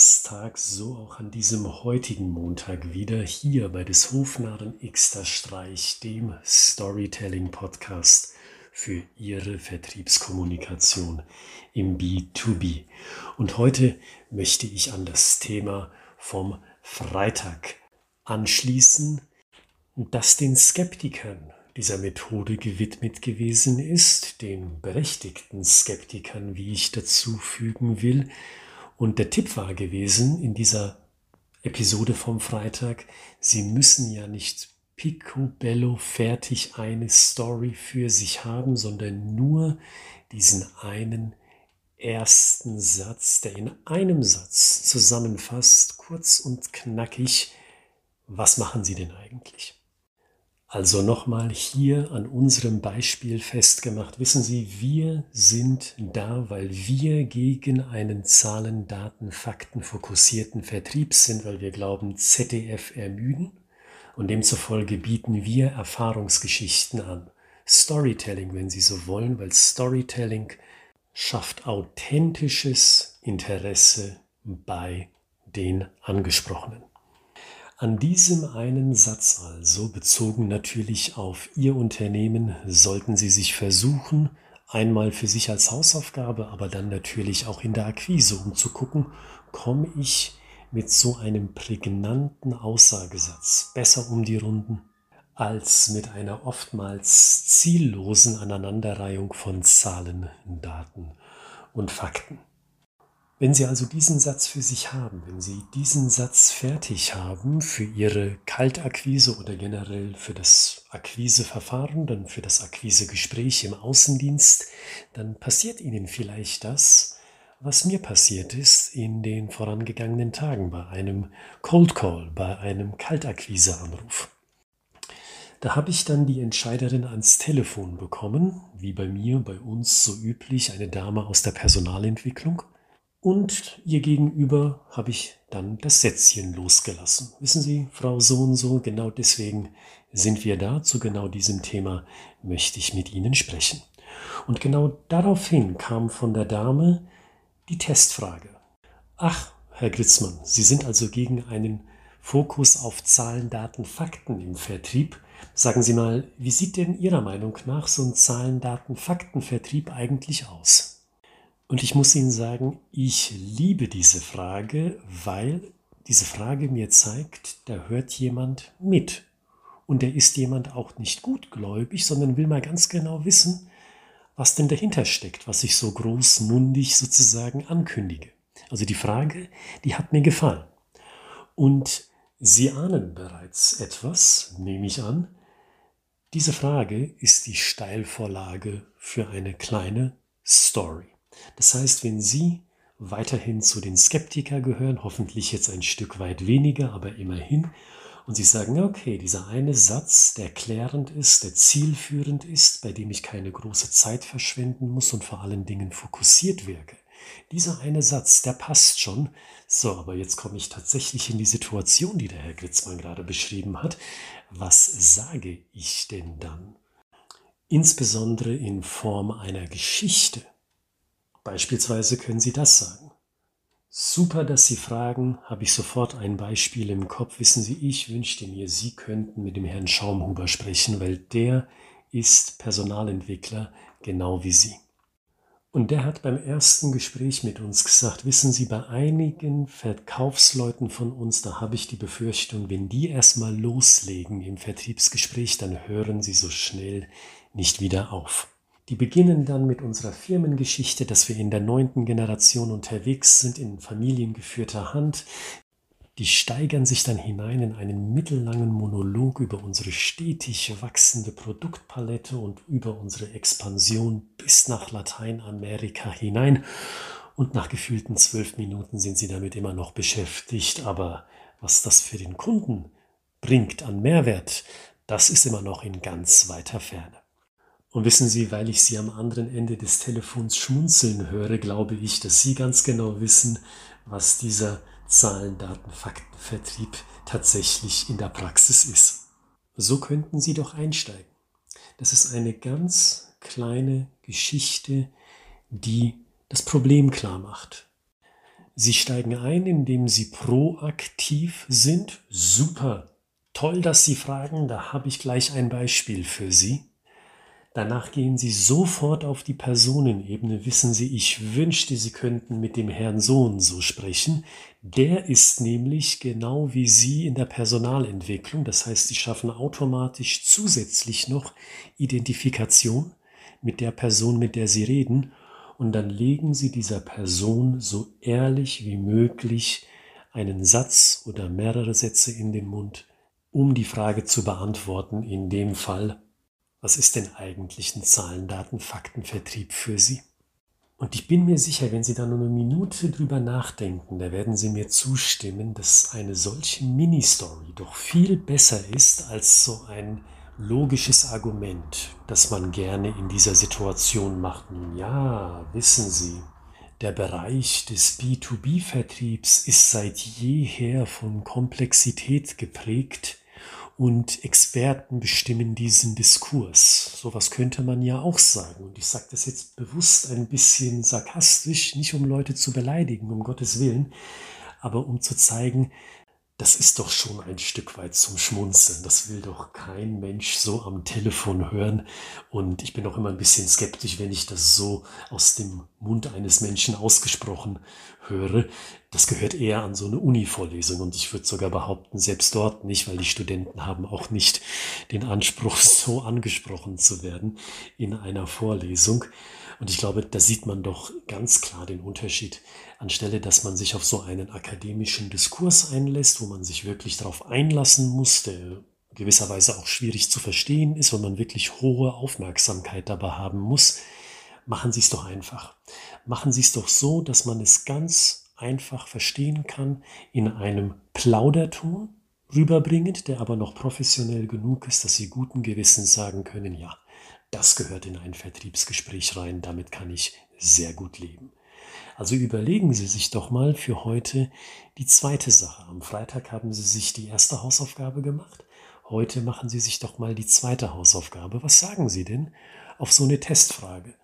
Donnerstag, so auch an diesem heutigen Montag wieder hier bei des Hofnarren Xter Streich, dem Storytelling Podcast für Ihre Vertriebskommunikation im B2B. Und heute möchte ich an das Thema vom Freitag anschließen, das den Skeptikern dieser Methode gewidmet gewesen ist, den berechtigten Skeptikern, wie ich dazu fügen will. Und der Tipp war gewesen in dieser Episode vom Freitag, Sie müssen ja nicht picobello fertig eine Story für sich haben, sondern nur diesen einen ersten Satz, der in einem Satz zusammenfasst, kurz und knackig, was machen Sie denn eigentlich? Also nochmal hier an unserem Beispiel festgemacht. Wissen Sie, wir sind da, weil wir gegen einen Zahlen, Daten, Fakten fokussierten Vertrieb sind, weil wir glauben, ZDF ermüden und demzufolge bieten wir Erfahrungsgeschichten an. Storytelling, wenn Sie so wollen, weil Storytelling schafft authentisches Interesse bei den Angesprochenen. An diesem einen Satz also, bezogen natürlich auf Ihr Unternehmen, sollten Sie sich versuchen, einmal für sich als Hausaufgabe, aber dann natürlich auch in der Akquise, um zu gucken, komme ich mit so einem prägnanten Aussagesatz besser um die Runden als mit einer oftmals ziellosen Aneinanderreihung von Zahlen, Daten und Fakten. Wenn Sie also diesen Satz für sich haben, wenn Sie diesen Satz fertig haben für Ihre Kaltakquise oder generell für das Akquiseverfahren, dann für das Akquisegespräch im Außendienst, dann passiert Ihnen vielleicht das, was mir passiert ist in den vorangegangenen Tagen bei einem Cold Call, bei einem Kaltakquiseanruf. Da habe ich dann die Entscheiderin ans Telefon bekommen, wie bei mir, bei uns so üblich, eine Dame aus der Personalentwicklung. Und ihr gegenüber habe ich dann das Sätzchen losgelassen. Wissen Sie, Frau so und so, genau deswegen sind wir da. Zu genau diesem Thema möchte ich mit Ihnen sprechen. Und genau daraufhin kam von der Dame die Testfrage. Ach, Herr Gritzmann, Sie sind also gegen einen Fokus auf Zahlen, Daten, Fakten im Vertrieb. Sagen Sie mal, wie sieht denn Ihrer Meinung nach so ein Zahlen, Daten, Fakten-Vertrieb eigentlich aus? Und ich muss Ihnen sagen, ich liebe diese Frage, weil diese Frage mir zeigt, da hört jemand mit. Und der ist jemand auch nicht gutgläubig, sondern will mal ganz genau wissen, was denn dahinter steckt, was ich so großmundig sozusagen ankündige. Also die Frage, die hat mir gefallen. Und Sie ahnen bereits etwas, nehme ich an. Diese Frage ist die Steilvorlage für eine kleine Story. Das heißt, wenn Sie weiterhin zu den Skeptiker gehören, hoffentlich jetzt ein Stück weit weniger, aber immerhin, und Sie sagen, okay, dieser eine Satz, der klärend ist, der zielführend ist, bei dem ich keine große Zeit verschwenden muss und vor allen Dingen fokussiert wirke. Dieser eine Satz, der passt schon. So, aber jetzt komme ich tatsächlich in die Situation, die der Herr Gritzmann gerade beschrieben hat. Was sage ich denn dann? Insbesondere in Form einer Geschichte. Beispielsweise können Sie das sagen. Super, dass Sie fragen, habe ich sofort ein Beispiel im Kopf. Wissen Sie, ich wünschte mir, Sie könnten mit dem Herrn Schaumhuber sprechen, weil der ist Personalentwickler, genau wie Sie. Und der hat beim ersten Gespräch mit uns gesagt, wissen Sie, bei einigen Verkaufsleuten von uns, da habe ich die Befürchtung, wenn die erstmal loslegen im Vertriebsgespräch, dann hören sie so schnell nicht wieder auf. Die beginnen dann mit unserer Firmengeschichte, dass wir in der neunten Generation unterwegs sind, in familiengeführter Hand. Die steigern sich dann hinein in einen mittellangen Monolog über unsere stetig wachsende Produktpalette und über unsere Expansion bis nach Lateinamerika hinein. Und nach gefühlten zwölf Minuten sind sie damit immer noch beschäftigt. Aber was das für den Kunden bringt an Mehrwert, das ist immer noch in ganz weiter Ferne. Und wissen Sie, weil ich Sie am anderen Ende des Telefons schmunzeln höre, glaube ich, dass Sie ganz genau wissen, was dieser Zahlen, Daten, Fakten, tatsächlich in der Praxis ist. So könnten Sie doch einsteigen. Das ist eine ganz kleine Geschichte, die das Problem klar macht. Sie steigen ein, indem Sie proaktiv sind. Super. Toll, dass Sie fragen. Da habe ich gleich ein Beispiel für Sie. Danach gehen Sie sofort auf die Personenebene. Wissen Sie, ich wünschte, Sie könnten mit dem Herrn Sohn so sprechen. Der ist nämlich genau wie Sie in der Personalentwicklung. Das heißt, Sie schaffen automatisch zusätzlich noch Identifikation mit der Person, mit der Sie reden. Und dann legen Sie dieser Person so ehrlich wie möglich einen Satz oder mehrere Sätze in den Mund, um die Frage zu beantworten, in dem Fall, was ist denn eigentlich ein Zahlen, Daten, für Sie? Und ich bin mir sicher, wenn Sie da nur eine Minute drüber nachdenken, da werden Sie mir zustimmen, dass eine solche Mini-Story doch viel besser ist als so ein logisches Argument, das man gerne in dieser Situation macht. Nun ja, wissen Sie, der Bereich des B2B-Vertriebs ist seit jeher von Komplexität geprägt und Experten bestimmen diesen Diskurs. Sowas könnte man ja auch sagen. Und ich sage das jetzt bewusst ein bisschen sarkastisch, nicht um Leute zu beleidigen, um Gottes Willen, aber um zu zeigen, das ist doch schon ein Stück weit zum Schmunzeln. Das will doch kein Mensch so am Telefon hören. Und ich bin auch immer ein bisschen skeptisch, wenn ich das so aus dem Mund eines Menschen ausgesprochen höre. Das gehört eher an so eine Uni-Vorlesung. Und ich würde sogar behaupten, selbst dort nicht, weil die Studenten haben auch nicht den Anspruch, so angesprochen zu werden in einer Vorlesung. Und ich glaube, da sieht man doch ganz klar den Unterschied. Anstelle, dass man sich auf so einen akademischen Diskurs einlässt, wo man sich wirklich darauf einlassen muss, der gewisserweise auch schwierig zu verstehen ist, weil man wirklich hohe Aufmerksamkeit dabei haben muss, machen Sie es doch einfach. Machen Sie es doch so, dass man es ganz einfach verstehen kann, in einem Plauderton rüberbringend, der aber noch professionell genug ist, dass Sie guten Gewissens sagen können, ja, das gehört in ein Vertriebsgespräch rein, damit kann ich sehr gut leben. Also überlegen Sie sich doch mal für heute die zweite Sache. Am Freitag haben Sie sich die erste Hausaufgabe gemacht. Heute machen Sie sich doch mal die zweite Hausaufgabe. Was sagen Sie denn auf so eine Testfrage?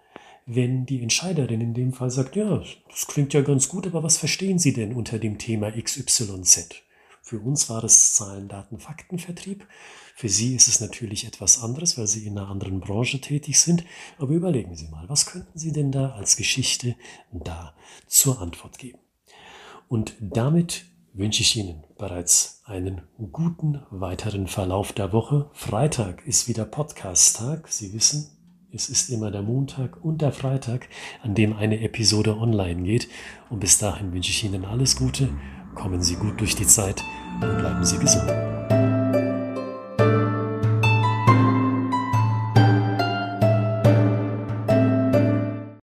Wenn die Entscheiderin in dem Fall sagt, ja, das klingt ja ganz gut, aber was verstehen Sie denn unter dem Thema XYZ? Für uns war es Zahlen, Daten, Faktenvertrieb. Für Sie ist es natürlich etwas anderes, weil Sie in einer anderen Branche tätig sind. Aber überlegen Sie mal, was könnten Sie denn da als Geschichte da zur Antwort geben? Und damit wünsche ich Ihnen bereits einen guten weiteren Verlauf der Woche. Freitag ist wieder Podcast-Tag. Sie wissen, es ist immer der Montag und der Freitag, an dem eine Episode online geht. Und bis dahin wünsche ich Ihnen alles Gute Kommen Sie gut durch die Zeit und bleiben Sie gesund.